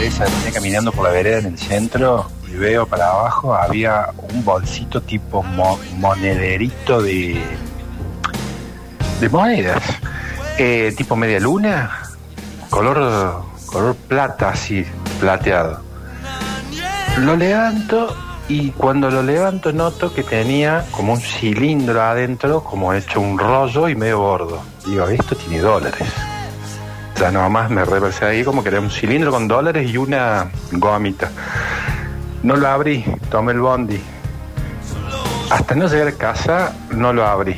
esa, caminando por la vereda en el centro y veo para abajo, había un bolsito tipo mo- monederito de, de monedas, eh, tipo media luna, color, color plata, así, plateado. Lo levanto y cuando lo levanto noto que tenía como un cilindro adentro, como hecho un rollo y medio gordo. Digo, esto tiene dólares. Sea, nomás me reversé ahí como que era un cilindro con dólares y una gomita. No lo abrí, tomé el bondi. Hasta no llegar a casa, no lo abrí.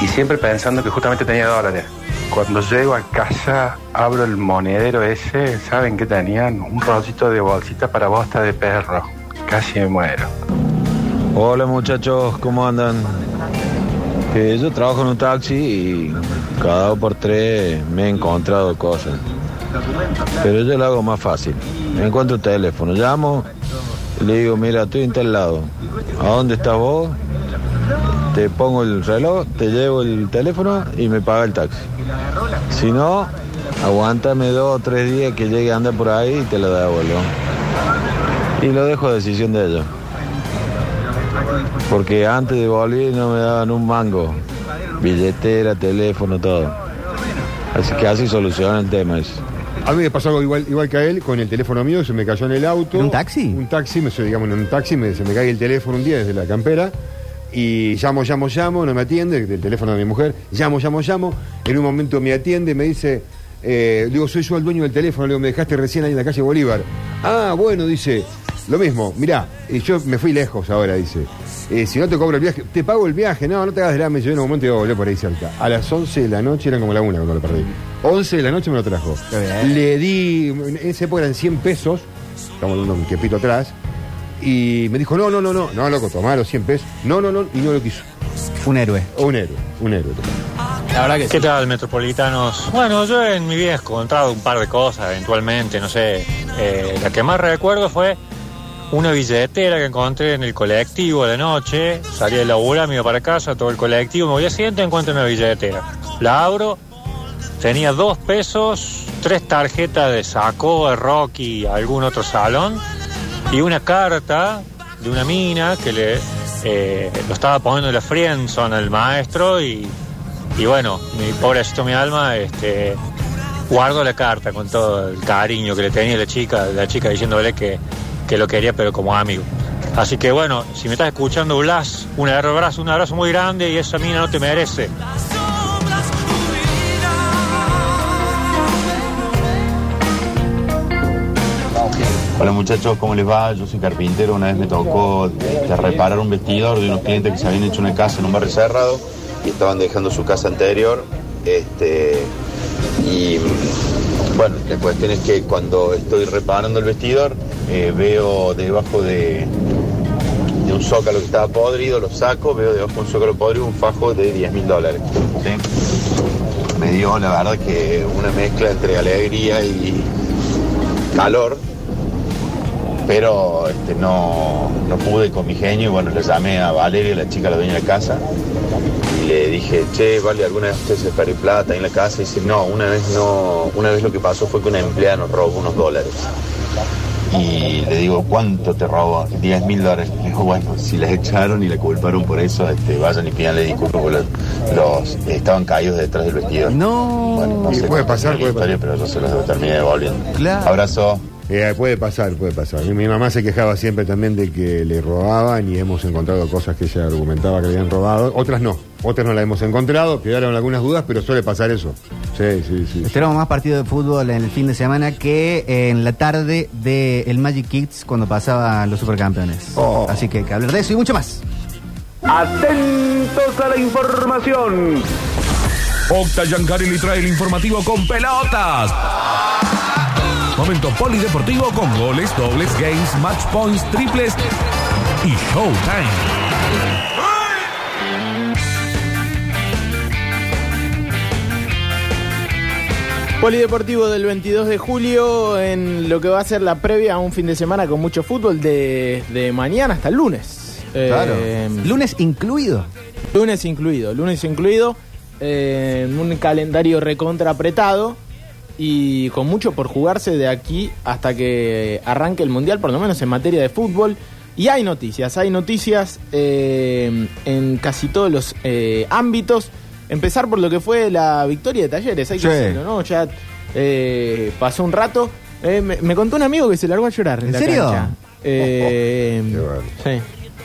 Y siempre pensando que justamente tenía dólares. Cuando llego a casa, abro el monedero ese, ¿saben qué tenían? Un rollito de bolsita para bosta de perro. Casi me muero. Hola muchachos, ¿cómo andan? Yo trabajo en un taxi y cada dos por tres me he encontrado cosas. Pero yo lo hago más fácil. Me encuentro el teléfono, llamo le digo, mira, estoy en tal lado. ¿A dónde estás vos? Te pongo el reloj, te llevo el teléfono y me paga el taxi. Si no, aguántame dos o tres días que llegue a por ahí y te lo devuelvo. Y lo dejo a decisión de ellos. Porque antes de volver no me daban un mango. Billetera, teléfono, todo. Así que así solucionan el tema ese. A mí me pasó algo igual, igual que a él, con el teléfono mío, se me cayó en el auto. ¿En un taxi? Un taxi, me, digamos, en un taxi, me- se me cae el teléfono un día desde la campera. Y llamo, llamo, llamo, no me atiende, el teléfono de mi mujer. Llamo, llamo, llamo. En un momento me atiende, me dice, eh, digo, soy yo el dueño del teléfono, le digo, me dejaste recién ahí en la calle Bolívar. Ah, bueno, dice, lo mismo, mirá, yo me fui lejos ahora, dice. Eh, si no te cobro el viaje, te pago el viaje, no, no te hagas drama, yo en un momento iba a volver por ahí cerca. A las 11 de la noche, eran como la una cuando lo perdí. 11 de la noche me lo trajo. Le di, en esa época eran 100 pesos, estamos hablando un tiempito atrás, y me dijo, no, no, no, no, no, loco, tomá los 100 pesos. No, no, no, y no lo quiso. Un héroe. Un héroe, un héroe. La verdad que ¿Qué tal, metropolitanos? Bueno, yo en mi vida he encontrado un par de cosas, eventualmente, no sé. Eh, la que más recuerdo fue una billetera que encontré en el colectivo de noche. Salí de laburar, me iba para casa, todo el colectivo. Me voy a siguiente encuentro una billetera. La abro, tenía dos pesos, tres tarjetas de saco, de Rocky, algún otro salón, y una carta de una mina que le eh, lo estaba poniendo en la friendzone al maestro y, y bueno, mi pobrecito mi alma, este guardo la carta con todo el cariño que le tenía la chica, la chica diciéndole que, que lo quería pero como amigo. Así que bueno, si me estás escuchando Blas, un abrazo, un abrazo muy grande y esa mina no te merece. Hola muchachos, ¿cómo les va? Yo soy carpintero. Una vez me tocó este, reparar un vestidor de unos clientes que se habían hecho una casa en un barrio cerrado y estaban dejando su casa anterior. Este, y bueno, la cuestión es que cuando estoy reparando el vestidor, eh, veo debajo de, de un zócalo que estaba podrido, lo saco, veo debajo de un zócalo podrido un fajo de 10 mil dólares. ¿sí? Me dio la verdad que una mezcla entre alegría y calor pero este, no, no pude con mi genio y bueno, le llamé a Valeria, la chica, la dueña de la casa, y le dije, che, vale, ¿alguna vez usted se perdió plata ahí en la casa? Y dice, no, una vez no, una vez lo que pasó fue que una empleada nos robó unos dólares. Y le digo, ¿cuánto te robó? 10 mil dólares. Le digo, bueno, si les echaron y le culparon por eso, este, vayan y pídanle disculpas porque los, los- estaban caídos detrás del vestido. No. Bueno, no Y sé puede pasar, la puede historia, pero yo se los terminé devolviendo. Claro. Abrazo. Eh, puede pasar, puede pasar. Mi mamá se quejaba siempre también de que le robaban y hemos encontrado cosas que ella argumentaba que le habían robado. Otras no, otras no las hemos encontrado, quedaron algunas dudas, pero suele pasar eso. Sí, sí, sí. Esperamos más partidos de fútbol en el fin de semana que en la tarde de el Magic Kids cuando pasaban los supercampeones. Oh. Así que hay que hablar de eso y mucho más. Atentos a la información. Octa Yancari le trae el informativo con pelotas. Momento polideportivo con goles, dobles, games, match points, triples y showtime. Polideportivo del 22 de julio en lo que va a ser la previa a un fin de semana con mucho fútbol de, de mañana hasta el lunes. Claro. Eh, Lunes incluido. lunes incluido, lunes incluido, eh, un calendario recontra apretado. y con mucho por jugarse de aquí hasta que arranque el Mundial, por lo menos en materia de fútbol. Y hay noticias, hay noticias eh, en casi todos los eh, ámbitos. Empezar por lo que fue la victoria de Talleres, hay que Sí. decirlo, ¿no? Ya eh, pasó un rato. Eh, me, me contó un amigo que se largó a llorar. En, ¿En la serio? cancha. Eh, bueno. sí.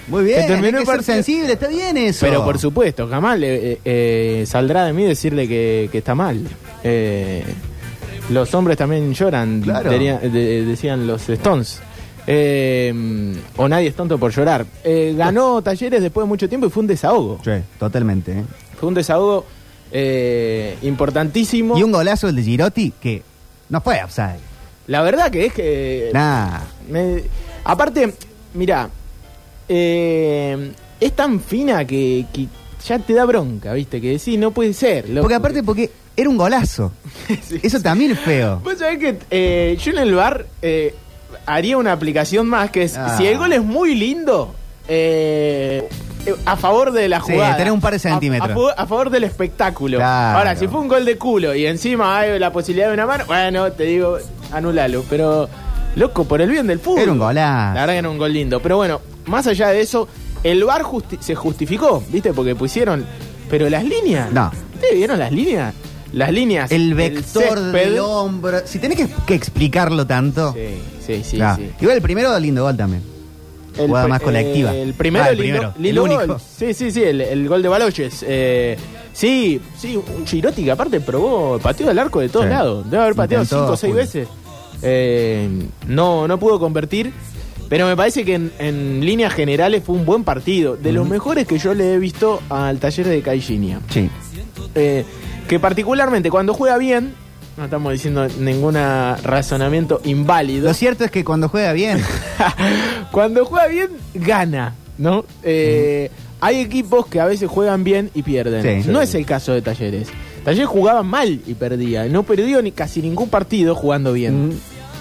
Muy bien, Que terminó hay que ser sensible, está bien eso. Pero por supuesto, jamás le, saldrá de mí decirle que, que está mal. Los hombres también lloran, Claro. diría- de- decían los Stones. Eh, o nadie es tonto por llorar. Eh, ganó Talleres después de mucho tiempo y fue un desahogo. Sí, totalmente. ¿eh? Fue un desahogo eh, importantísimo. Y un golazo el de Girotti que no fue offside. La verdad que es que... Nah. Me- aparte, mira, eh, es tan fina que, que ya te da bronca, ¿viste? Que decís, no puede ser. loco. Porque aparte, porque era un golazo. Sí, Eso también es feo. Vos sabés que eh, yo en el bar eh, haría una aplicación más que es, Ah. si el gol es muy lindo, eh, a favor de la Sí, jugada. tenés un par de centímetros. A, favor- a favor del espectáculo. Claro. Ahora, si fue un gol de culo y encima hay la posibilidad de una mano, bueno, te digo, anulalo. Pero, loco, por el bien del fútbol. Era un golazo. La verdad que era un gol lindo. Pero bueno, más allá de eso, el bar justi- se justificó, ¿viste? Porque pusieron. Pero las líneas. No. ¿Ustedes vieron las líneas? Las líneas. El vector césped. del hombro. Si tenés que, que explicarlo tanto. Sí, sí, sí. nah. sí. Igual el primero, lindo gol también. El Jugada más colectiva. eh, el primero, Ah, el primero, gol. único. Sí, sí, sí, el, el gol de Baloches. Eh, sí, sí, un Girotti que aparte probó, pateó el arco de todos Sí. lados. Debe haber pateado Intentó cinco o seis veces. Eh, no, no pudo convertir. Pero me parece que en, en líneas generales fue un buen partido. De los mejores que yo le he visto al taller de Caixinha. Sí. Eh, que particularmente cuando juega bien, no estamos diciendo ningún razonamiento inválido. Lo cierto es que cuando juega bien. Cuando juega bien, gana, ¿no? Eh, Hay equipos que a veces juegan bien y pierden. Sí. no es el caso de Talleres. Talleres jugaba mal y perdía. No perdió ni casi ningún partido jugando bien. Mm.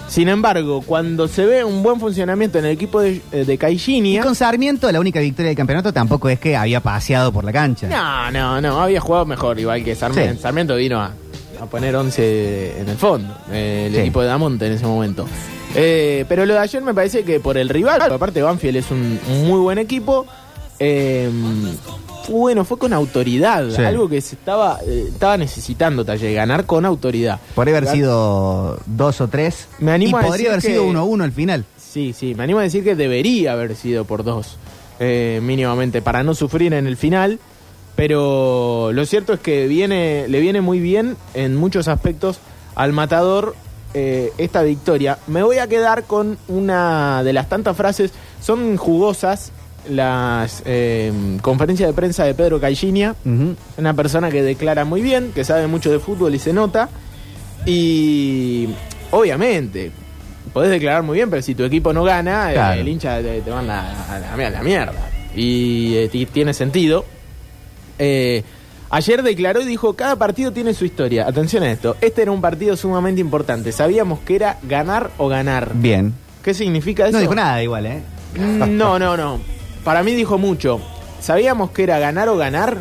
Sin embargo, cuando se ve un buen funcionamiento en el equipo de, eh, de Y con Sarmiento, la única victoria del campeonato tampoco es que había paseado por la cancha. No, no, no, había jugado mejor, igual que Sarmiento. Sí. Sarmiento vino a, a poner 11 en el fondo, eh, el Sí. equipo de Damonte en ese momento. Eh, pero lo de ayer me parece que por el rival, aparte Banfield es un, muy buen equipo, eh, fue bueno, fue con autoridad, Sí. algo que se estaba, eh, estaba necesitando Taller, ganar con autoridad. Podría haber sido dos o tres. Me animo y a podría decir haber sido uno a uno al final. Sí, sí, me animo a decir que debería haber sido por dos, eh, mínimamente, para no sufrir en el final. Pero lo cierto es que viene, le viene muy bien en muchos aspectos al matador eh, esta victoria. Me voy a quedar con una de las tantas frases, son jugosas las eh, conferencias de prensa de Pedro Caixinha, Ujú. una persona que declara muy bien, que sabe mucho de fútbol y se nota. Y obviamente, podés declarar muy bien, pero si tu equipo no gana, Claro. el hincha te, te manda a la, a la mierda. Y eh, ti- tiene sentido. Eh, ayer declaró y dijo, cada partido tiene su historia. Atención a esto, este era un partido sumamente importante. Sabíamos que era ganar o ganar. Bien. ¿Qué significa eso? No dijo nada igual, ¿eh? Mm, No, no, no. Para mí dijo mucho. Sabíamos que era ganar o ganar.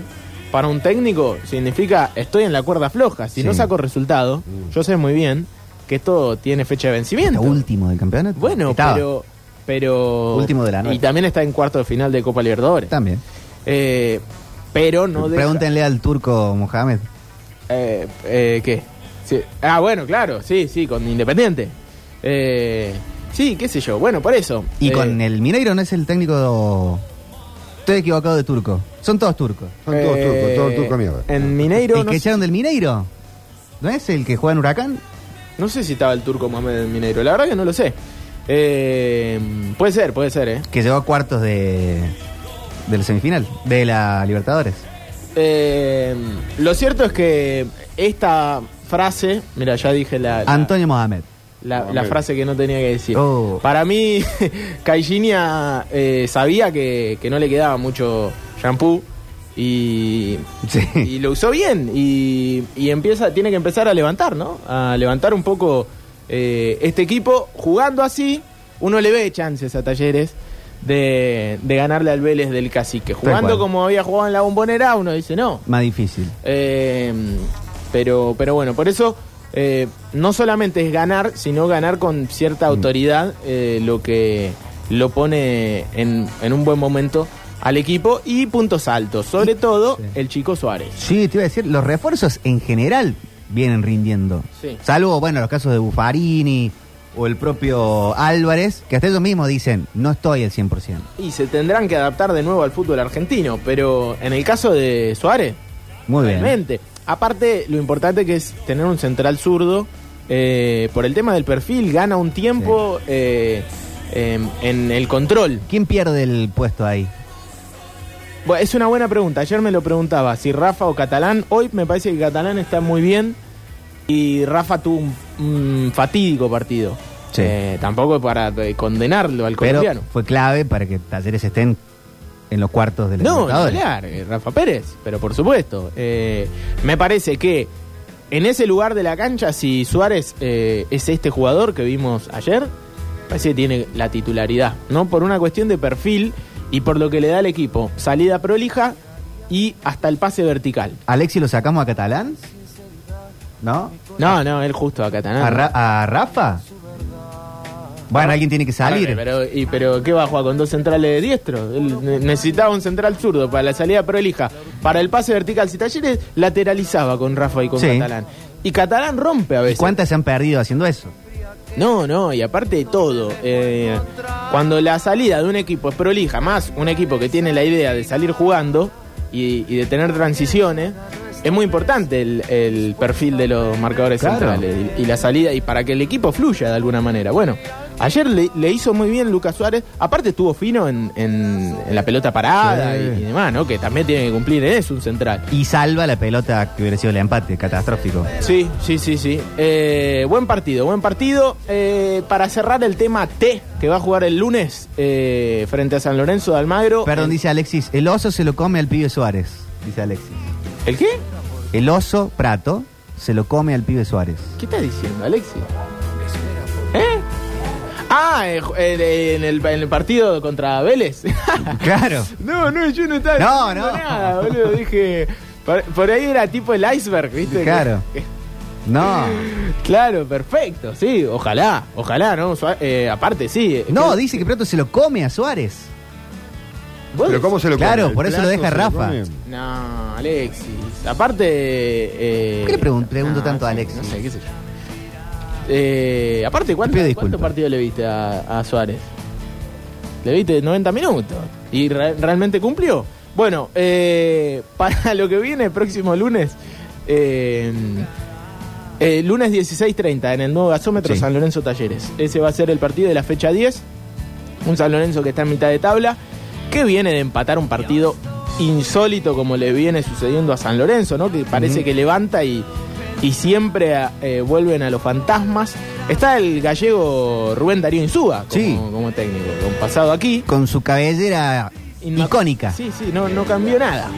Para un técnico significa estoy en la cuerda floja. Si no saco resultado, yo sé muy bien que esto tiene fecha de vencimiento. Está último del campeonato. Bueno, Estaba. pero pero Último de la noche. y también está en cuarto de final de Copa Libertadores. También. Eh, pero no deja- Pregúntenle al turco Mohamed. eh, eh, ¿Qué? Sí. Ah, bueno, claro, sí, sí, con Independiente. Eh, sí, qué sé yo. Bueno, por eso. Y Eh, con el Mineiro no es el técnico. Estoy equivocado de turco. Son todos turcos. Son todos eh, turcos, todos turcos mierda. En Mineiro. ¿El no que sé- echaron del Mineiro? ¿No es el que juega en Huracán? No sé si estaba el turco Mohamed en Mineiro, la verdad que no lo sé. Eh, puede ser, puede ser, ¿eh? Que llegó a cuartos de. De la semifinal. De la Libertadores. Eh, Lo cierto es que esta frase, mira, ya dije la, la, Antonio Mohamed. la- frase que no tenía que decir. Oh. Para mí, Caixinha eh, sabía que, que no le quedaba mucho shampoo y, Sí. y lo usó bien y, y empieza tiene que empezar a levantar no a levantar un poco eh, este equipo jugando así uno le ve chances a Talleres de, de ganarle al Vélez del Cacique jugando como había jugado en la Bombonera uno dice no Más difícil. Eh, pero pero bueno por eso eh, no solamente es ganar, sino ganar con cierta autoridad, eh, lo que lo pone en, en un buen momento al equipo y puntos altos, sobre todo el chico Suárez. Sí, te iba a decir, los refuerzos en general vienen rindiendo. Sí. Salvo, bueno, los casos de Buffarini o el propio Álvarez, que hasta ellos mismos dicen, no estoy al 100%. Y se tendrán que adaptar de nuevo al fútbol argentino, pero en el caso de Suárez, Muy bien. realmente. Aparte, lo importante que es tener un central zurdo, eh, por el tema del perfil, gana un tiempo eh, em, en el control. ¿Quién pierde el puesto ahí? Bueno, es una buena pregunta. Ayer me lo preguntaba si Rafa o Catalán. Hoy me parece que Catalán está muy bien y Rafa tuvo un, un fatídico partido. Sí. Eh, tampoco para eh, condenarlo al Pero colombiano. fue clave para que Talleres estén en los cuartos de la No, hablar, eh, Rafa Pérez, pero por supuesto. Eh, me parece que en ese lugar de la cancha, si Suárez eh, es este jugador que vimos ayer, parece que tiene la titularidad, ¿no? Por una cuestión de perfil y por lo que le da al equipo. Salida prolija y hasta el pase vertical. ¿Alexi lo sacamos a Catalán? ¿No? No, no, él justo. ¿A, Ra- a Rafa? Bueno, alguien tiene que salir. Pero, y, pero ¿qué va a jugar con dos centrales de diestro? Él ne- necesitaba un central zurdo para la salida prolija. Para el pase vertical, si Talleres lateralizaba con Rafa y con Sí. Catalán. Y Catalán rompe a ¿Y veces. cuántas se han perdido haciendo eso? No, no, y aparte de todo, eh, cuando la salida de un equipo es prolija, más un equipo que tiene la idea de salir jugando y, y de tener transiciones, es muy importante el, el perfil de los marcadores Claro. centrales y, y la salida, y para que el equipo fluya de alguna manera. Bueno, ayer le, le hizo muy bien Lucas Suárez, aparte estuvo fino en, en- en la pelota parada Sí. y, y demás, ¿no? Que también tiene que cumplir en eso un central. Y salva la pelota que hubiera sido el empate, catastrófico. Sí, sí, sí, sí. Eh, buen partido, buen partido. Eh, para cerrar el tema T, que va a jugar el lunes eh, frente a San Lorenzo de Almagro. Perdón, dice Alexis, el oso se lo come al pibe Suárez, dice Alexis. ¿El qué? El oso Prato se lo come al pibe Suárez. ¿Qué estás diciendo, Alexis? ¿Eh? Ah, eh, eh, en, el, en el partido contra Vélez. Claro. no, no, yo no estaba No, diciendo no. nada, boludo. Dije. Por, por ahí era tipo el iceberg, ¿viste? Claro. No. Claro, perfecto, sí, ojalá, ojalá, ¿no? Eh, aparte, sí. No, que- dice que Prato se lo come a Suárez. ¿Vos Pero ¿cómo se lo Claro, come? ¿El por eso lo deja Rafa. No, Alexis. Aparte. Eh, ¿Por qué le pregun- pregunto no, tanto a sí, Alexis? No sé, qué sé yo. Eh, aparte, ¿cuánto, pido ¿cuántos disculpas. partidos le viste a, a Suárez? Le viste 90 minutos. ¿Y re- realmente cumplió? Bueno, eh, para lo que viene el próximo lunes. Eh, eh, lunes 16.30 en el nuevo gasómetro Sí. San Lorenzo Talleres. Ese va a ser el partido de la fecha 10. Un San Lorenzo que está en mitad de tabla, que viene de empatar un partido insólito como le viene sucediendo a San Lorenzo, ¿no? Que parece que levanta y, y siempre eh, vuelven a los fantasmas. Está el gallego Rubén Darío Insúa como, Sí. como técnico, con pasado aquí. Con su cabellera Inma- icónica. Sí, sí, no, no cambió nada.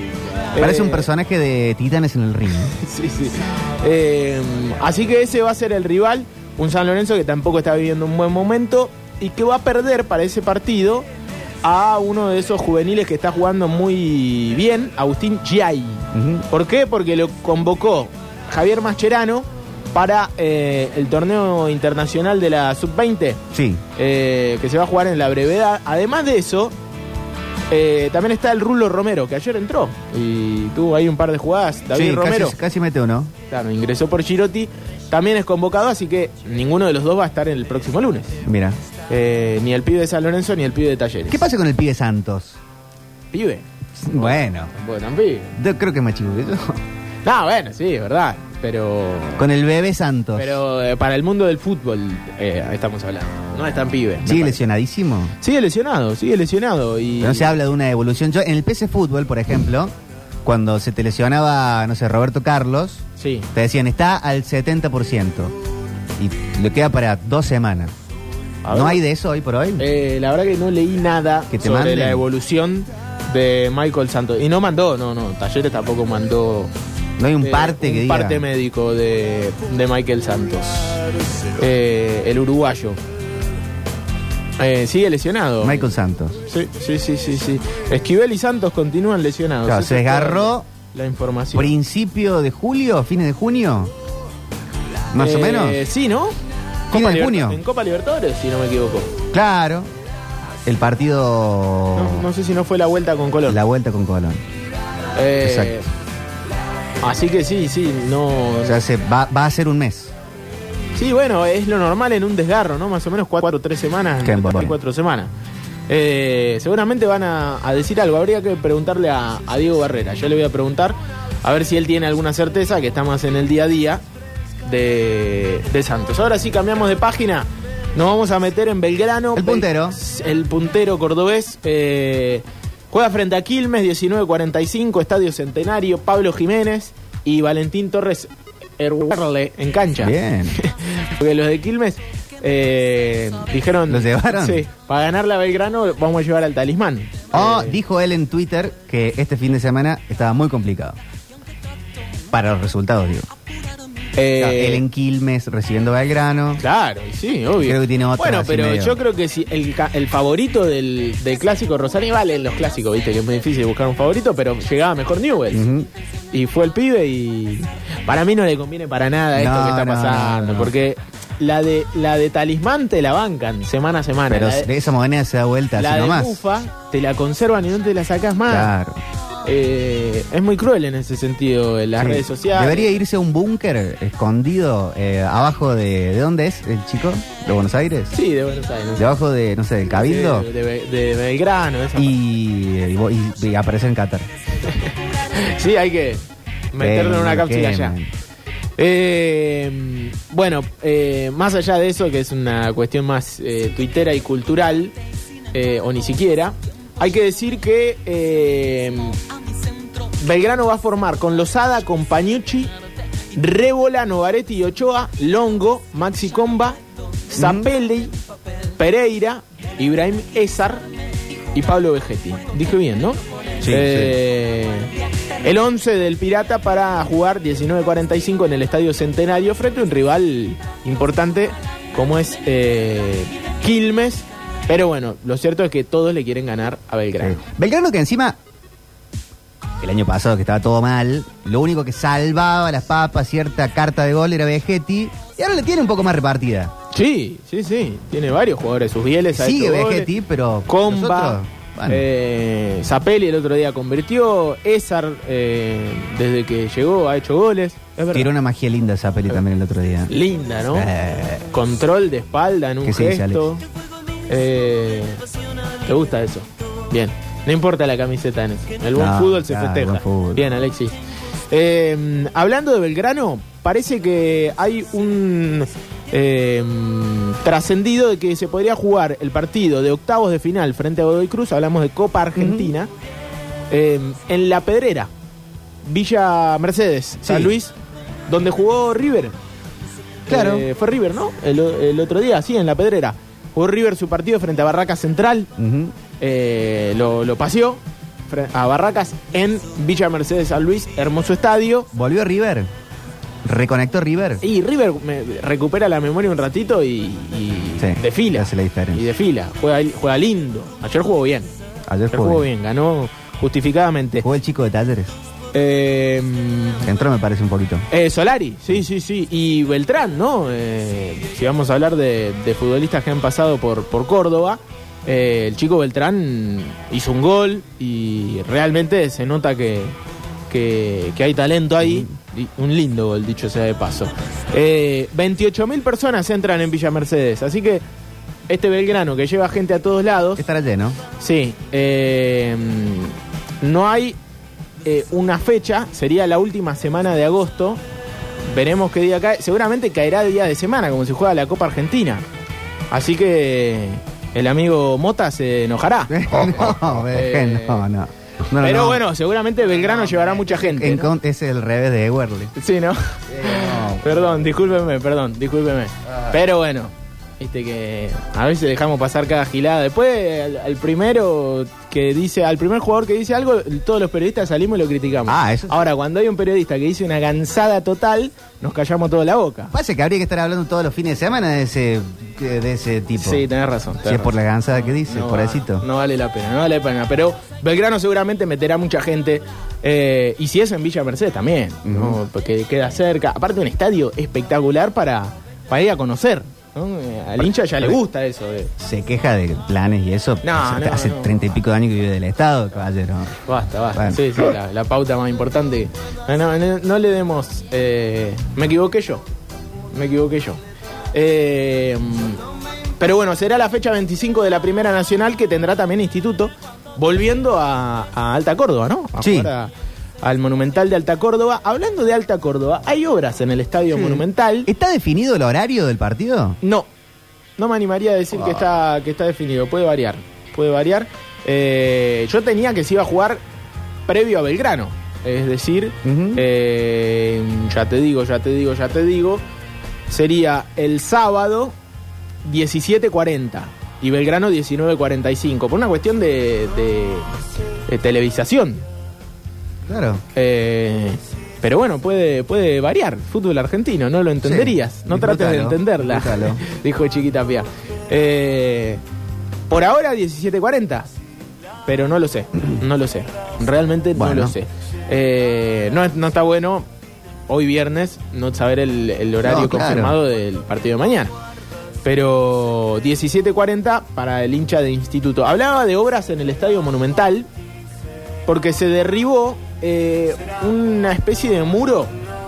Parece Eh, un personaje de Titanes en el ring. Sí, sí. Eh, así que ese va a ser el rival. Un San Lorenzo que tampoco está viviendo un buen momento y que va a perder para ese partido a uno de esos juveniles que está jugando muy bien, Agustín Giai. ¿Por qué? Porque lo convocó Javier Mascherano para eh, el torneo internacional de la Sub-20 Sí. eh, que se va a jugar en la brevedad. Además de eso, eh, también está el Rulo Romero, que ayer entró y tuvo ahí un par de jugadas. David Sí, Romero. Casi, casi mete uno. Claro, ingresó por Girotti. También es convocado, así que ninguno de los dos va a estar el próximo lunes. Mira. Eh, ni el pibe de San Lorenzo ni el pibe de Talleres. ¿Qué pasa con el pibe Santos? ¿Pibe? Bueno, Bueno, pibe. yo creo que es más chico que yo. No, bueno, sí, es verdad. Pero. Con el bebé Santos. Pero eh, para el mundo del fútbol eh, estamos hablando. No es tan pibe. ¿Sigue parece. lesionadísimo? Sigue lesionado, sigue lesionado. Y... Pero no se habla de una evolución. Yo, en el PC Fútbol, por ejemplo, cuando se te lesionaba, no sé, Roberto Carlos, Sí. te decían, está al 70%. Y le queda para dos semanas. A ¿No ver. hay de eso hoy por hoy? Eh, la verdad que no leí nada Que te sobre manden. la evolución de Michael Santos. Y no mandó, no, no. Talleres tampoco mandó. no hay un eh, parte que diga. parte médico de, de Michael Santos. Eh, el uruguayo. Eh, sigue lesionado. Michael Santos. Sí, sí, sí, sí, sí. Esquivel y Santos continúan lesionados. Claro, Esa se es desgarró La información. Principio de julio, fines de junio. Más o Eh, menos. Sí, ¿no? De junio. En Copa Libertadores, si no me equivoco. Claro. El partido. No, no sé si no fue la vuelta con Colón. La vuelta con Colón. Eh, Exacto. Así que sí, sí, no. O sea, se va, va a ser un mes. Sí, bueno, es lo normal en un desgarro, ¿no? Más o menos cuatro o tres semanas. Qué casi bueno. cuatro semanas. Eh, seguramente van a, a decir algo. Habría que preguntarle a, a Diego Barrera. Yo le voy a preguntar a ver si él tiene alguna certeza que está más en el día a día de, de Santos. Ahora sí cambiamos de página. Nos vamos a meter en Belgrano. El puntero. El puntero cordobés. eh, juega frente a Quilmes, 19.45, Estadio Centenario. Pablo Jiménez y Valentín Torres Erwarle en cancha. Bien. Porque los de Quilmes eh, dijeron. ¿Los llevaron? Sí, para ganar la Belgrano vamos a llevar al talismán. Oh, Eh, dijo él en Twitter que este fin de semana estaba muy complicado. Para los resultados, digo. Eh, él en Quilmes recibiendo Belgrano. Claro, y sí, obvio. Creo que tiene otra Bueno, pero medio- yo creo que si el, favorito del, del clásico Rosario vale los clásicos, viste, que es muy difícil buscar un favorito, pero llegaba mejor Newell. Y fue el pibe y para mí no le conviene para nada esto No, que está no, pasando, no, no. porque la de la de talismán te la bancan semana a semana. Pero la de, de esa moneda se da vuelta la así de nomás. Mufa te la conservan y no te la sacas más. Claro. Eh, es muy cruel en ese sentido en las Sí. redes sociales. Debería irse a un búnker escondido eh, abajo de. ¿De dónde es el chico? ¿De Buenos Aires? Sí, de Buenos Aires. Debajo de, no sé, del Cabildo. De, de- de Belgrano. esa y, y, aparecer en Qatar. Sí, hay que meterlo en una cápsula allá. Eh, bueno, eh, más allá de eso, que es una cuestión más eh, tuitera y cultural, eh, o ni siquiera, hay que decir que eh, Belgrano va a formar con Lozada, con Pañucci, Rébola, Novaretti y Ochoa, Longo, Maxi Comba, Zapelli, Pereira, Ibrahim Ezar y Pablo Vegetti. Dije bien, ¿no? Sí, Eh, El 11 del Pirata para jugar 19.45 en el Estadio Centenario frente a un rival importante como es eh, Quilmes. Pero bueno, lo cierto es que todos le quieren ganar a Belgrano. Belgrano que encima, el año pasado que estaba todo mal, lo único que salvaba las papas, cierta carta de gol era Vegetti, y ahora le tiene un poco más repartida. Sí, sí, sí. Tiene varios jugadores. Sus bieles Sigue. Vegetti, pero Comba. bueno, eh, Zapelli el otro día convirtió. Ezar, eh, desde que llegó, ha hecho goles. Tiró una magia linda esa peli también el otro día. Linda, ¿no? Eh, Control de espalda en un ¿Qué se dice, gesto. Eh, ¿Te gusta eso? Bien. No importa la camiseta en eso. El buen No, fútbol se claro, festeja. buen fútbol. Bien, Alexis. Eh, hablando de Belgrano, parece que hay un eh, trascendido de que se podría jugar el partido de octavos de final frente a Godoy Cruz, hablamos de Copa Argentina, eh, en La Pedrera, Villa Mercedes, San Sí. Luis, donde jugó River. Claro. Eh, fue River, ¿no? El, el otro día, sí, en La Pedrera. Jugó River su partido frente a Barracas Central. Eh, lo, lo paseó a Barracas en Villa Mercedes San Luis, hermoso estadio. Volvió River. Reconectó River. Y River me- recupera la memoria un ratito y, y Sí, desfila. hace la diferencia. Y desfila, juega, juega lindo. Ayer jugó bien. Ayer Ayer jugó jugó bien. bien, ganó justificadamente. Jugó el chico de Talleres. Eh, Entró, me parece, un poquito. eh, Solari, sí, sí, sí. Y Beltrán, ¿no? Eh, si vamos a hablar de, de futbolistas que han pasado por, por Córdoba, eh, el chico Beltrán hizo un gol y realmente se nota que, que, que hay talento ahí. Un lindo gol, dicho sea de paso. Eh, 28.000 personas entran en Villa Mercedes, así que este Belgrano que lleva gente a todos lados. Estará lleno. Sí, eh, no hay eh, una fecha, sería la última semana de agosto. Veremos qué día cae. Seguramente caerá día de semana, como si juega la Copa Argentina. Así que el amigo Mota se enojará. no, Eh, no, no. No, Pero no. bueno, seguramente Belgrano llevará mucha gente. En ¿no? es el revés de Ewerly. Sí, ¿no? Perdón, discúlpeme, perdón, discúlpeme. Pero bueno, viste que a veces dejamos pasar cada gilada. Después, al, al primero que dice, al primer jugador que dice algo, todos los periodistas salimos y lo criticamos. Ah, eso. Ahora, cuando hay un periodista que dice una gansada total, nos callamos toda la boca. Pasa que habría que estar hablando todos los fines de semana de ese de, ese tipo. Sí, tenés razón. Si es por la gansada que dice, No, pobrecito. No vale la pena, no vale la pena. Pero Belgrano seguramente meterá mucha gente. eh, y si es en Villa Mercedes también, ¿no? porque queda cerca. Aparte, un estadio espectacular para, para ir a conocer. ¿No? Eh, Al hincha ya le gusta eso. De, Se queja de planes y eso. No, hace no, hace no. treinta y pico de años que vive del Estado, caballero. Basta, basta. Bueno. Sí, sí, la, la pauta más importante. No, le demos. eh, me equivoqué yo. Me equivoqué yo. Eh, pero bueno, será la fecha 25 de la Primera Nacional que tendrá también Instituto, volviendo a, a Alta Córdoba, ¿no? A Sí. jugar a- al Monumental de Alta Córdoba. Hablando de Alta Córdoba, ¿hay obras en el Estadio Monumental? ¿Está definido el horario del partido? No, no me animaría a decir que, está, que está definido. Puede variar. Puede variar. Eh, yo tenía que se iba a jugar previo a Belgrano. Es decir, eh, ya te digo, ya te digo, ya te digo. Sería el sábado 17.40 y Belgrano 19.45. Por una cuestión de, de- de televisación. Claro. Eh, pero bueno, puede, puede variar. Fútbol argentino, no lo entenderías. Sí, no trates de entenderla. Dijo Chiquita Pia. Eh, por ahora 17.40. Pero no lo sé. No lo sé. Realmente Bueno. no lo sé. Eh, no, no está bueno hoy viernes no saber el, el horario No, claro. confirmado del partido de mañana. Pero 17.40 para el hincha de instituto. Hablaba de obras en el Estadio Monumental porque se derribó eh, una especie de muro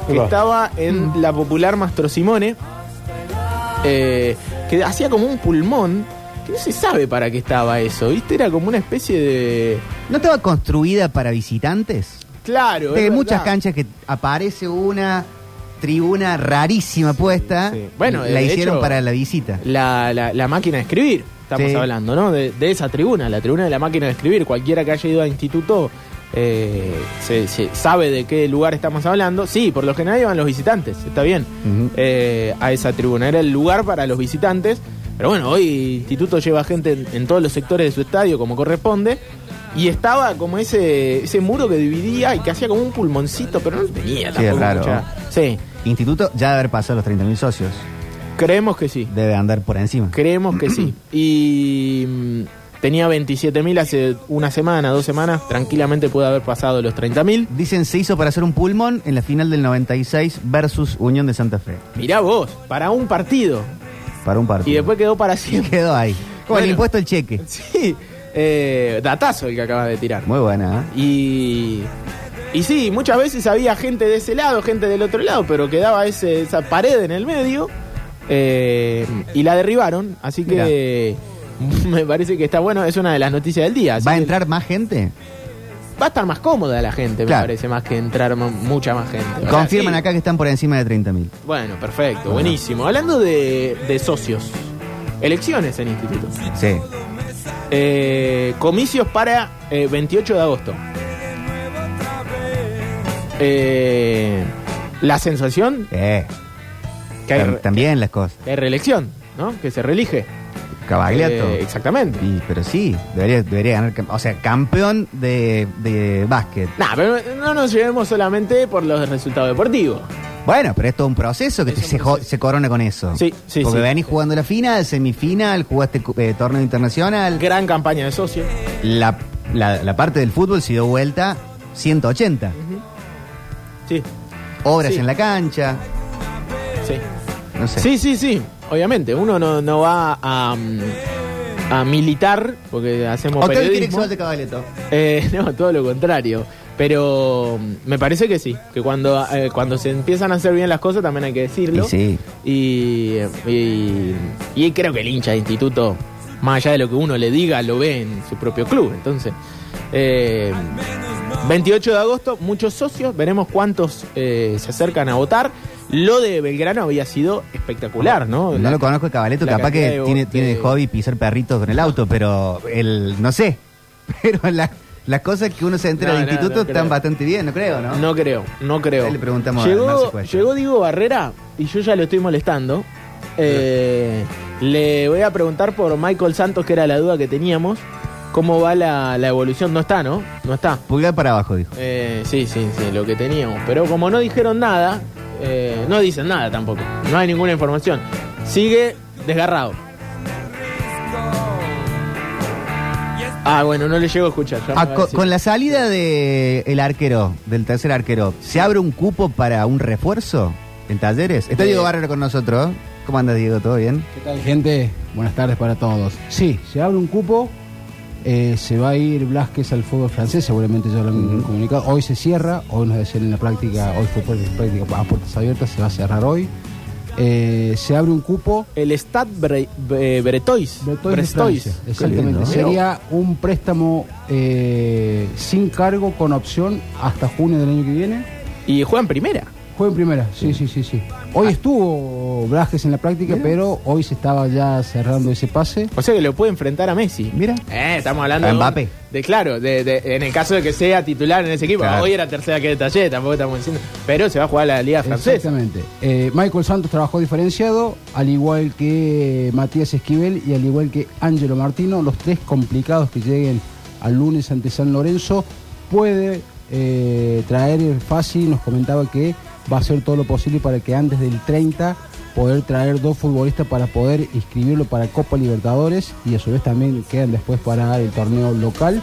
que estaba en la popular Mastro Simone, eh, que hacía como un pulmón, que no se sabe para qué estaba eso, ¿viste? Era como una especie de... ¿No estaba construida para visitantes? Claro, De es muchas verdad. canchas que aparece una tribuna rarísima puesta. Sí. Bueno, la hicieron hecho- para la visita. La, la- la máquina de escribir, estamos Sí. hablando, ¿no? De, de esa tribuna, la tribuna de la máquina de escribir. Cualquiera que haya ido a instituto eh, se, se sabe de qué lugar estamos hablando. Sí, por lo general iban los visitantes, está bien, eh, a esa tribuna. Era el lugar para los visitantes. Pero bueno, hoy instituto lleva gente en, en todos los sectores de su estadio como corresponde. Y estaba como ese, ese muro que dividía y que hacía como un pulmoncito, pero no tenía Sí, raro. mucha- Sí, Instituto ya de haber pasado los 30.000 socios. creemos que sí. Debe andar por encima. Creemos que sí. Y tenía 27.000 hace una semana, dos semanas. Tranquilamente puede haber pasado los 30.000. Dicen se hizo para hacer un pulmón en la final del 96 versus Unión de Santa Fe. Mirá vos, para un partido. Para un partido. Y después quedó para siempre. quedó ahí. Con el impuesto el cheque. Sí, eh, datazo el que acabas de tirar. Muy buena, ¿eh? Y, y sí, muchas veces había gente de ese lado, gente del otro lado, pero quedaba ese, esa pared en el medio eh, y la derribaron. Así que me parece que está bueno, es una de las noticias del día. ¿Va a que entrar más gente? va a estar más cómoda la gente, me parece, más que entrar mucha más gente. Confirman sí. acá que están por encima de 30.000. Bueno, perfecto, buenísimo. Hablando de, de socios, elecciones en instituto. Sí. Eh, comicios para eh, 28 de agosto. Eh, la sensación Eh, que hay, tam- también las cosas. que hay reelección, ¿no? Que se reelige. Cabagliato. Eh, exactamente. Y- pero sí, debería, debería ganar. O sea, campeón de, de básquet. Nah, pero no nos llevemos solamente por los resultados deportivos. Bueno, pero es todo un proceso que Es un se, proceso. se corona con eso. Sí, sí, Porque sí. venís jugando la final, semifinal, jugaste eh, torneo internacional. Gran campaña de socios. La, la- la parte del fútbol se dio vuelta 180. Sí, Obras Sí. en la cancha. sí. No sé. Sí, sí, sí. Obviamente, uno no, no va a, mm, a militar, porque hacemos periodismo. De Caballeto. Eh, no, todo lo contrario. Pero mm, me parece que sí, que cuando, eh, cuando se empiezan a hacer bien las cosas también hay que decirlo. Y sí. Y, y, y creo que el hincha de instituto, más allá de lo que uno le diga, lo ve en su propio club. Entonces, eh, 28 de agosto, muchos socios, veremos cuántos eh, se acercan a votar. Lo de Belgrano había sido espectacular, ¿no? No La- lo conozco la capaz que de tiene, tiene de de- hobby pisar perritos con el auto, pero el no sé. Pero la- las cosas que uno se entera No, del no, instituto están creo. bastante bien, no creo, ¿no? No creo, no creo. Le preguntamos a llegó, Cuesta. llegó Diego Barrera y yo ya lo estoy molestando. Eh, le voy a preguntar por Michael Santos, que era la duda que teníamos. ¿Cómo va la, la evolución? No está, ¿no? No está. Pulgar para abajo, dijo. Eh, sí, sí, sí, lo que teníamos. Pero como no dijeron nada, eh, no dicen nada tampoco. No hay ninguna información. Sigue desgarrado. Ah, bueno, no le llego a escuchar. Ah, con, la salida del arquero, del tercer arquero, ¿se abre un cupo para un refuerzo en talleres? Está Diego Barrera con nosotros. ¿Cómo andas, Diego? ¿Todo bien? ¿Qué tal, gente? Buenas tardes para todos. Sí, se abre un cupo eh, se va a ir Blasquez al fútbol francés, seguramente ya lo han comunicado. Hoy se cierra, hoy nos decían en la práctica, hoy fue por- práctica a puertas abiertas, se va a cerrar hoy. Eh, se abre un cupo. El Stade Bre- Bre- Bretois. Bretois Exactamente. lindo. Sería un préstamo eh, sin cargo con opción hasta junio del año que viene. Y juega en primera. Juega en primera, sí, sí, sí, sí. Hoy estuvo Blasquez en la práctica, pero hoy se estaba ya cerrando ese pase. O sea que lo puede enfrentar a Messi. Mira. Eh, estamos hablando A Mbappé. de claro, de, de- en el caso de que sea titular en ese equipo. Claro. Hoy era tercera que detalle, tampoco estamos diciendo. Pero se va a jugar la Liga Francesa. Exactamente. Eh, Michael Santos trabajó diferenciado, al igual que Matías Esquivel y al igual que Ángelo Martino, los tres complicados que lleguen al lunes ante San Lorenzo, puede eh, traer fácil, nos comentaba que va a hacer todo lo posible para que antes del 30 poder traer dos futbolistas para poder inscribirlo para Copa Libertadores y a su vez también quedan después para el torneo local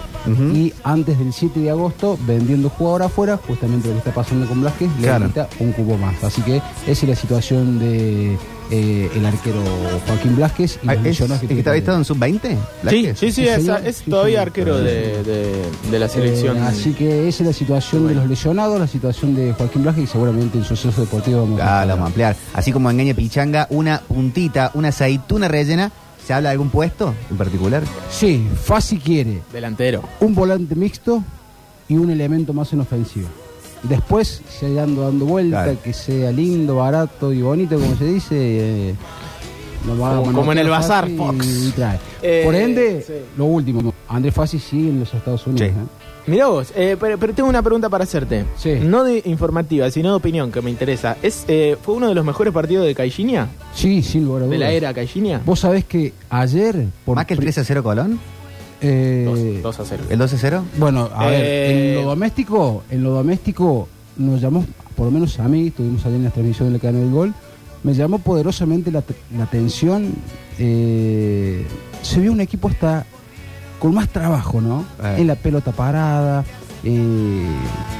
y antes del 7 de agosto vendiendo jugador afuera, justamente lo que está pasando con Blasquez, le Claro. quita un cubo más. Así que esa es la situación de eh, el arquero Joaquín Blasquez y Ah, los ¿Es, que estaba estado en sub-20? Sí, sí, sí, Sí, es, señor. es Sí, todavía señor. arquero de, de- de la selección. Eh, así que esa es la situación de los lesionados, la situación de Joaquín Blasquez y seguramente en suceso deportivo vamos Ah, a lo vamos a ampliar. Así como en Gaña Pichanga, una puntita, una aceituna rellena. ¿Se habla de algún puesto en particular? Sí, Fasi quiere Delantero. un volante mixto y un elemento más en ofensiva. Después, se ando dando vuelta, Claro. que sea lindo, barato y bonito, como se dice. eh, lo va a Como- como en el bazar, Fox. y trae. Eh, Por ende, sí. lo último, Andrés Fassi sigue en los Estados Unidos. Sí. ¿eh? Mirá vos, eh, pero, pero tengo una pregunta para hacerte. Sí. No de informativa, sino de opinión, que me interesa. ¿Es, eh, ¿Fue uno de los mejores partidos de Caixinha? Sí, sin lugar a ¿De la era Caixinha? Vos sabés que ayer... Por ¿Más que el pri- 3 a 0 Colón? Eh, 2 a 0. ¿El 2 a 0? Bueno, a Eh, ver, en lo doméstico, en lo doméstico nos llamó, por lo menos a mí, estuvimos allí en la transmisión del canal del gol, me llamó poderosamente la, la atención. eh, se vio un equipo hasta con más trabajo, ¿no? Eh. En la pelota parada, eh,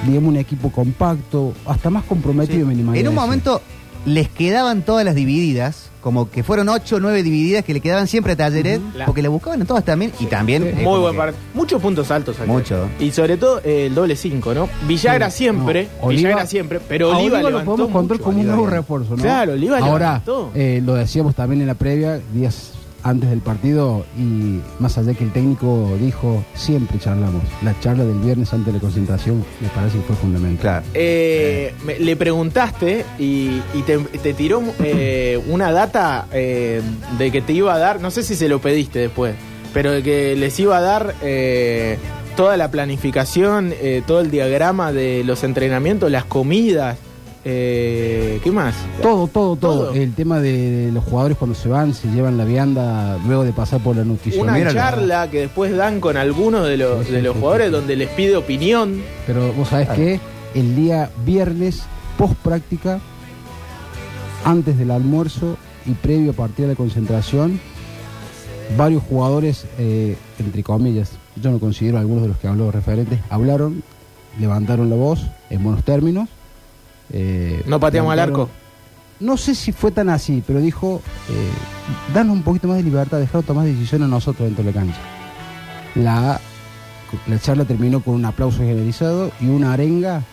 digamos un equipo compacto, hasta más comprometido, me animaría En un momento les quedaban todas las divididas, como que fueron 8 o 9 divididas que le quedaban siempre a Talleres, porque le buscaban en todas también, y también... Muy buen que- partido. Muchos puntos altos aquí. Mucho. Y sobre todo eh, el doble 5, ¿no? Villagra Sí, siempre, no, Oliva- Villagra siempre, pero A Oliva, lo podemos contar como un Oliva nuevo refuerzo, ¿no? Claro, Oliva Ahora, levantó. eh, lo decíamos también en la previa, días antes del partido, y más allá que el técnico dijo, siempre charlamos. La charla del viernes antes de la concentración me parece que fue fundamental. Claro. Eh, me- le preguntaste y, y te, te tiró eh, una data eh, de que te iba a dar, no sé si se lo pediste después, pero de que les iba a dar eh, toda la planificación, eh, todo el diagrama de los entrenamientos, las comidas, eh, ¿qué más? Todo, todo, todo, Todo. El tema de los jugadores cuando se van, se llevan la vianda luego de pasar por la nutrición. Una charla que después dan con algunos de los, Sí, sí, de los sí, jugadores donde les pide opinión. Pero vos sabés que el día viernes, post práctica, antes del almuerzo y previo a partir de la concentración, varios jugadores, eh, entre comillas, yo no considero algunos de los que habló referentes, hablaron, levantaron la voz en buenos términos. Eh, No pateamos al arco. No sé si fue tan así, pero dijo, eh, danos un poquito más de libertad, dejar tomar decisiones a nosotros dentro de la cancha. La, la charla terminó con un aplauso generalizado y una arenga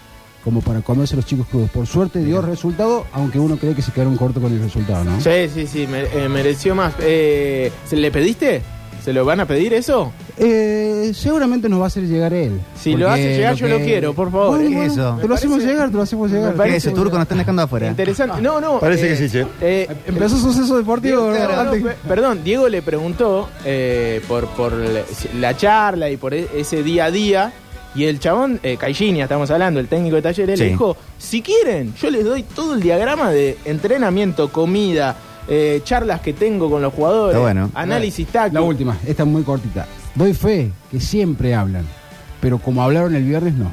como para comerse los chicos crudos. Por suerte dio resultado, aunque uno cree que se quedaron cortos con el resultado, ¿no? Sí, sí, sí, me- eh, mereció más. Eh, ¿Se le pediste? ¿Se lo van a pedir eso? Eh, seguramente nos va a hacer llegar él. Si lo hace llegar, yo lo quiero, por favor. Bueno, bueno, eso? Te lo hacemos parece- llegar, te lo hacemos llegar. parece- ¿Qué es ese turco nos están dejando afuera? Interesante. No, no. Parece eh, que sí, che. eh, Empezó suceso deportivo. Perdón, Diego le preguntó eh, por, por la- la charla y por e- ese día a día. Y el chabón, eh, Caixinha, estamos hablando, el técnico de talleres, Sí. le dijo: Si quieren, yo les doy todo el diagrama de entrenamiento, comida, eh, charlas que tengo con los jugadores, Está bueno. análisis La táctico. última, esta es muy cortita. Doy fe que siempre hablan, pero como hablaron el viernes, no.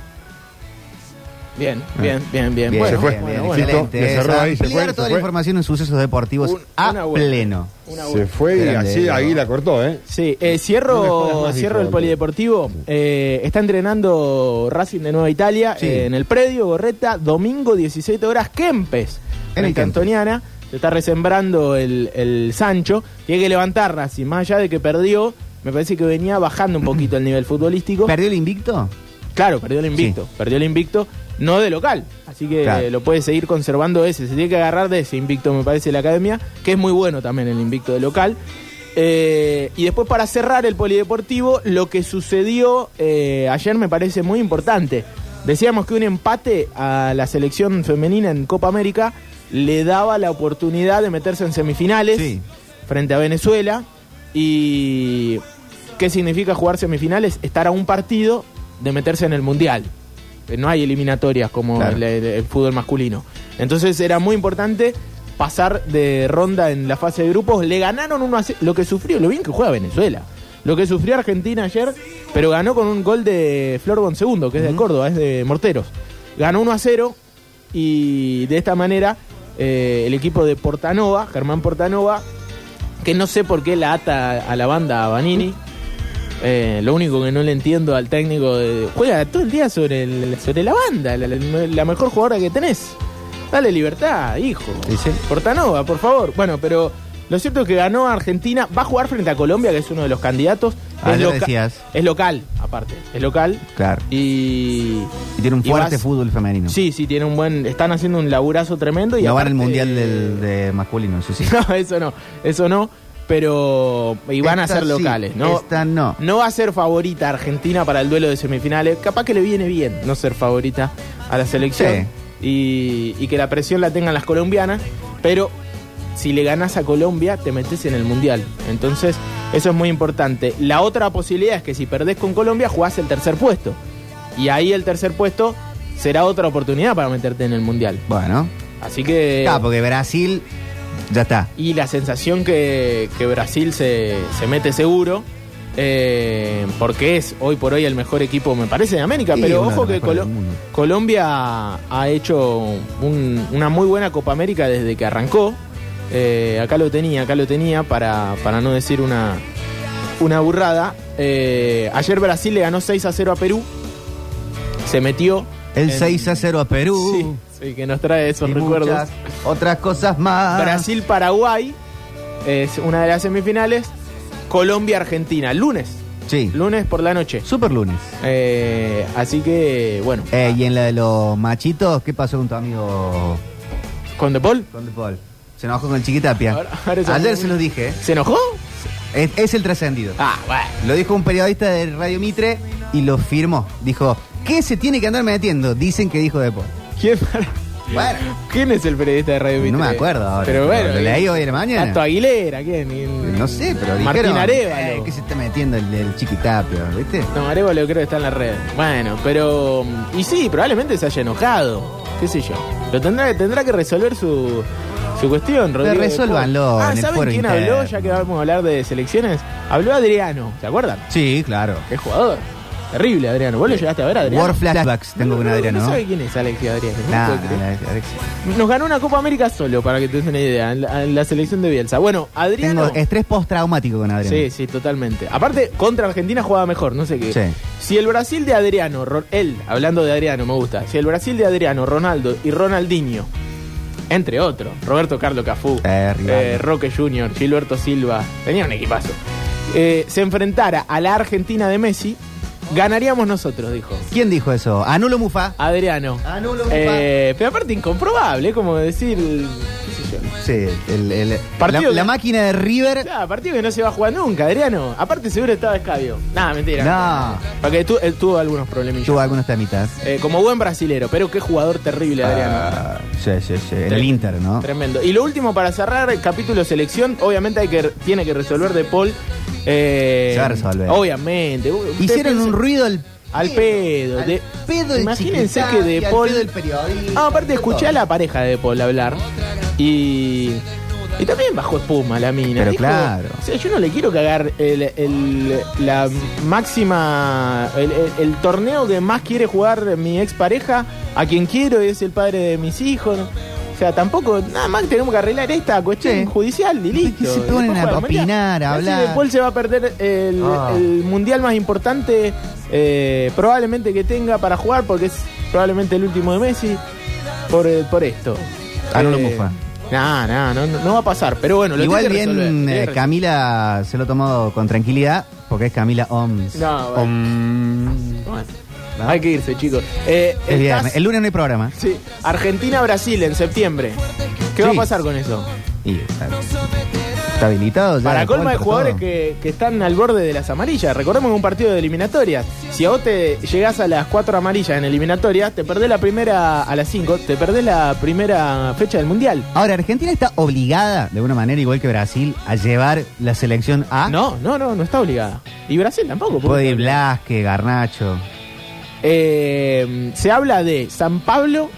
Bien, bien, bien, bien. Bien, bueno, se fue. bien, bien, bueno, excelente. le cerró ahí, se ampliar fue, se toda la fue. información en sucesos deportivos Un- a una buena. pleno. una Se fue y Grande, así Diego. ahí la cortó, ¿eh? Sí, eh, No me cierro, más, cierro hijo el de- polideportivo. Eh, está entrenando Racing de Nueva Italia Sí. eh, en el predio Gorreta, domingo 17 horas, Kempes. En el En Kempes. Antoniana. Se está resembrando el, el Sancho. Tiene que levantar Racing, más allá de que perdió. Me parece que venía bajando un poquito el nivel futbolístico. ¿Perdió el invicto? Claro, perdió el invicto. Perdió el invicto, no de local. Así que Claro. eh, lo puede seguir conservando ese. Se tiene que agarrar de ese invicto, me parece, la academia, que es muy bueno también el invicto de local. Eh, y después, para cerrar el polideportivo, lo que sucedió eh, ayer me parece muy importante. Decíamos que un empate a la selección femenina en Copa América le daba la oportunidad de meterse en semifinales Sí. frente a Venezuela. ¿Y qué significa jugar semifinales? Estar a un partido de meterse en el Mundial. Eh, No hay eliminatorias como Claro. el, el- el fútbol masculino. Entonces era muy importante pasar de ronda en la fase de grupos. Le ganaron 1 a 0. Lo que sufrió, lo bien que juega Venezuela. Lo que sufrió Argentina ayer, pero ganó con un gol de Flor Bonsegundo, que es de Córdoba, es de Morteros. Ganó 1 a 0 y de esta manera eh, el equipo de Portanova, Germán Portanova, que no sé por qué la ata a la banda a Vanini. Eh, lo único que no le entiendo al técnico de, juega todo el día sobre, el- sobre la banda, la, la- la mejor jugadora que tenés. Dale libertad, hijo. Dice. Portanova, por favor. Bueno, pero lo cierto es que ganó Argentina. Va a jugar frente a Colombia, que es uno de los candidatos. Ah, es, lo loca- decías. es local, aparte. Es local. Claro. Y. Y tiene un fuerte vas- fútbol femenino. Sí, sí, tiene un buen. Están haciendo un laburazo tremendo. Y no van al aparte- mundial del, de masculino, eso sí. No, eso no. Eso no. Pero. Y van a ser sí, locales, ¿no? Esta no. No va a ser favorita Argentina para el duelo de semifinales. Capaz que le viene bien no ser favorita a la selección. Y, y que la presión la tengan las colombianas. Pero si le ganas a Colombia, te metes en el mundial. Entonces, eso es muy importante. La otra posibilidad es que si perdés con Colombia, jugás el tercer puesto. Y ahí el tercer puesto será otra oportunidad para meterte en el mundial. Bueno. Así que. Claro, porque Brasil ya está. Y la sensación que, que Brasil se, se mete seguro, eh, porque es hoy por hoy el mejor equipo, me parece, de América. Sí, pero ojo que Colo-. Colombia ha hecho un- una muy buena Copa América desde que arrancó. Eh, acá lo tenía, acá lo tenía, para, para no decir una, una burrada. Eh, ayer Brasil le ganó 6 a 0 a Perú. Se metió. El en- 6 a 0 a Perú. Sí, sí, que nos trae esos y recuerdos. muchas otras cosas más. Brasil-Paraguay es una de las semifinales. Colombia-Argentina, lunes. Sí. Lunes por la noche. Super lunes. Eh, así que, bueno. Y en la de los machitos, ¿qué pasó con tu amigo ¿Con De Paul? con De Paul? Se enojó con el Chiquitapia. Ahora- ahora se- Ayer se los dije. ¿eh? ¿Se enojó? Es, es el trascendido. Ah, bueno. Lo dijo un periodista de Radio Mitre y lo firmó. Dijo, ¿qué se tiene que andar metiendo? Dicen que dijo De Paul. ¿Quién, Bueno, ¿Quién es el periodista de Radio no Mitre? me acuerdo ahora. Pero bueno. Lo leí hoy en la mañana. Tato Aguilera, ¿quién? No sé, pero Martín dijeron, Arevalo. eh, ¿Qué se está metiendo el, el Chiquitapia? ¿Viste? No, Arevalo creo que está en la red. Bueno, pero. Y sí, probablemente se haya enojado. ¿Qué sé yo? Pero tendrá, tendrá que resolver su, su cuestión, Rodrigo. resuélvanlo Ah, en el ¿saben foro quién interno. habló? Ya que vamos a hablar de selecciones. Habló Adriano, ¿se acuerdan? Sí, claro. Qué jugador. Terrible, Adriano. ¿Vos lo llegaste a ver, Adriano? War flashbacks tengo con Adriano, No, ¿no? sabe quién es Alexis Adriano. no Nah, puedo creer. nah, Alex. Nos ganó una Copa América solo, para que te des una idea, en la, en la selección de Bielsa. Bueno, Adriano... Tengo estrés postraumático con Adriano. Sí, sí, totalmente. Aparte, contra Argentina jugaba mejor, no sé qué. Sí. Si el Brasil de Adriano, él, hablando de Adriano, me gusta. Si el Brasil de Adriano, Ronaldo y Ronaldinho, entre otros, Roberto Carlos Cafú, Eh, eh, Roque Junior, Gilberto Silva, tenían un equipazo. eh, se enfrentara a la Argentina de Messi, ganaríamos nosotros, dijo. ¿Quién dijo eso? Anulo Mufa. Adriano. Anulo Mufa. Pero aparte incomprobable, como decir, sé el, el- Partido la, que- la máquina de River. Claro, partido que no se va a jugar nunca, Adriano. Aparte seguro estaba escabio. Nada, mentira. No. Porque tu- él tuvo algunos problemillas. Tuvo algunos temitas. Eh, como buen brasilero, pero qué jugador terrible, Adriano. Ah, sí, sí, sí. En el Inter, ¿no? Tremendo. Y lo último para cerrar el capítulo selección, obviamente hay que tiene que resolver De Paul. eh, Se va a resolver. Obviamente. Ustedes Hicieron piensen- un ruido al al pedo. Al de- pedo del Imagínense que De Paul. pedo del periodista, Ah, aparte al escuché a la pareja de De Paul hablar. Y. Y también bajó espuma la mina. Pero Dijo, claro. O sea, yo no le quiero cagar el, el- la máxima. El, el- el torneo que más quiere jugar mi expareja a quien quiero es el padre de mis hijos. O sea, tampoco, nada más tenemos que arreglar esta cuestión Sí. judicial y listo. Que se ponen Después a opinar, a hablar. Después se va a perder el, Ah. el mundial más importante eh, probablemente que tenga para jugar porque es probablemente el último de Messi por, eh, por esto. Ah, no lo mufa. Nah, nah, no, no, no va a pasar. Pero bueno, lo Igual resolver, bien, eh. Camila se lo ha tomado con tranquilidad, porque es Camila Oms. No, bueno. Om. Bueno, Hay que irse, chicos. Eh, el lunes no hay programa. Sí, Argentina-Brasil en septiembre. ¿Qué va a pasar con eso? Y está, está habilitado ya. Para colma de jugadores que, que están al borde de las amarillas. Recordemos un partido de eliminatorias. Si a vos te llegás a las cuatro amarillas en eliminatorias, te perdés la primera a las 5, te perdés la primera fecha del mundial. Ahora, Argentina está obligada, de alguna manera, igual que Brasil, a llevar la selección A. No, no, no, no está obligada. Y Brasil tampoco. Puede. Blasque, Garnacho. Eh, se habla de San Pablo.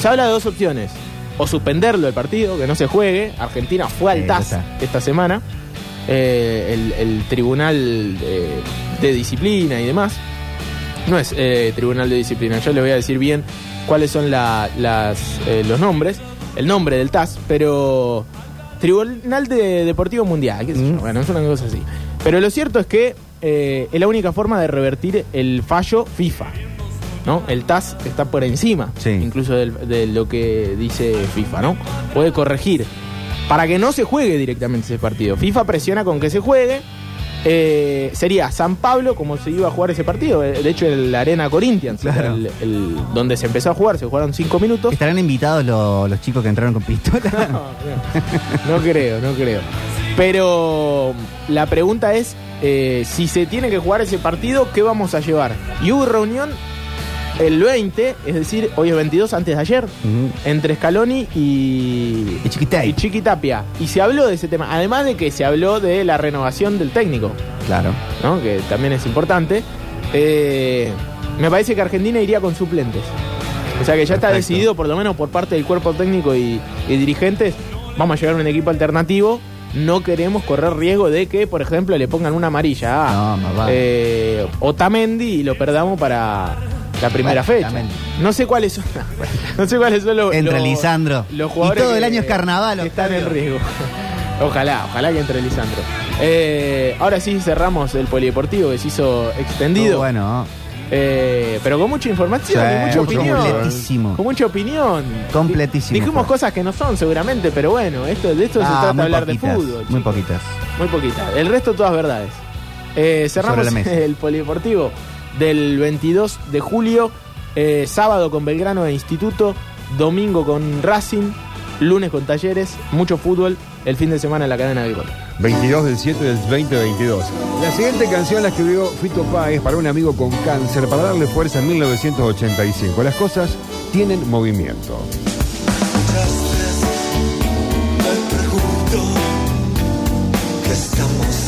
Se habla de dos opciones. O suspenderlo el partido, que no se juegue. Argentina fue al TAS esta semana. Eh, el, el tribunal de disciplina y demás. No es eh, tribunal de disciplina. Yo le voy a decir bien cuáles son la- las, eh, los nombres. El nombre del TAS, pero. Tribunal de Deportivo Mundial. qué sé yo, Mm. Bueno, es una cosa así. Pero lo cierto es que es la única forma de revertir el fallo FIFA. ¿No? El TAS está por encima, Sí. incluso del- de lo que dice FIFA, ¿no? Puede corregir para que no se juegue directamente ese partido. FIFA presiona con que se juegue. Eh, sería San Pablo como se iba a jugar ese partido. Eh, De hecho, el Arena Corinthians, Claro. era el- el- donde se empezó a jugar, se jugaron cinco minutos. ¿Estarán invitados los, los chicos que entraron con pistola? No, no, no creo, no creo. Pero la pregunta es eh, si se tiene que jugar ese partido, ¿qué vamos a llevar? Y hubo reunión el 20, es decir, hoy es 22 antes de ayer, Ujú. entre Scaloni y, Y Chiquitay. y Chiqui Tapia. Y se habló de ese tema, además de que se habló de la renovación del técnico, Claro. ¿no? que también es importante. Eh, me parece que Argentina iría con suplentes. O sea que ya está Perfecto. decidido, por lo menos por parte del cuerpo técnico y, y dirigentes, vamos a llevar un equipo alternativo. No queremos correr riesgo de que, por ejemplo, le pongan una amarilla a No, más vale. eh, Otamendi y lo perdamos para la primera fecha. No sé cuáles son, no sé cuáles son los, Entra los- Lisandro. los jugadores Y todo el año es carnaval, que están en riesgo. Ojalá, ojalá que entre Lisandro. Eh, ahora sí cerramos el polideportivo que se hizo extendido. Bueno. Eh, pero con mucha información Sí, y mucha mucho, opinión. completísimo. Con mucha opinión. Completísimo Di- Dijimos cosas que no son seguramente, pero bueno, esto, de esto se Ah, trata de hablar poquitas, de fútbol. Muy poquitas. Muy poquitas. El resto todas verdades. Eh, cerramos el polideportivo del 22 de julio, eh, sábado con Belgrano e Instituto, domingo con Racing, lunes con Talleres, mucho fútbol, el fin de semana en la cadena del gol. 22 del 7 del 2022. La siguiente canción la escribió Fito Páez para un amigo con cáncer para darle fuerza en 1985. Las cosas tienen movimiento. Me pregunto qué estamos haciendo.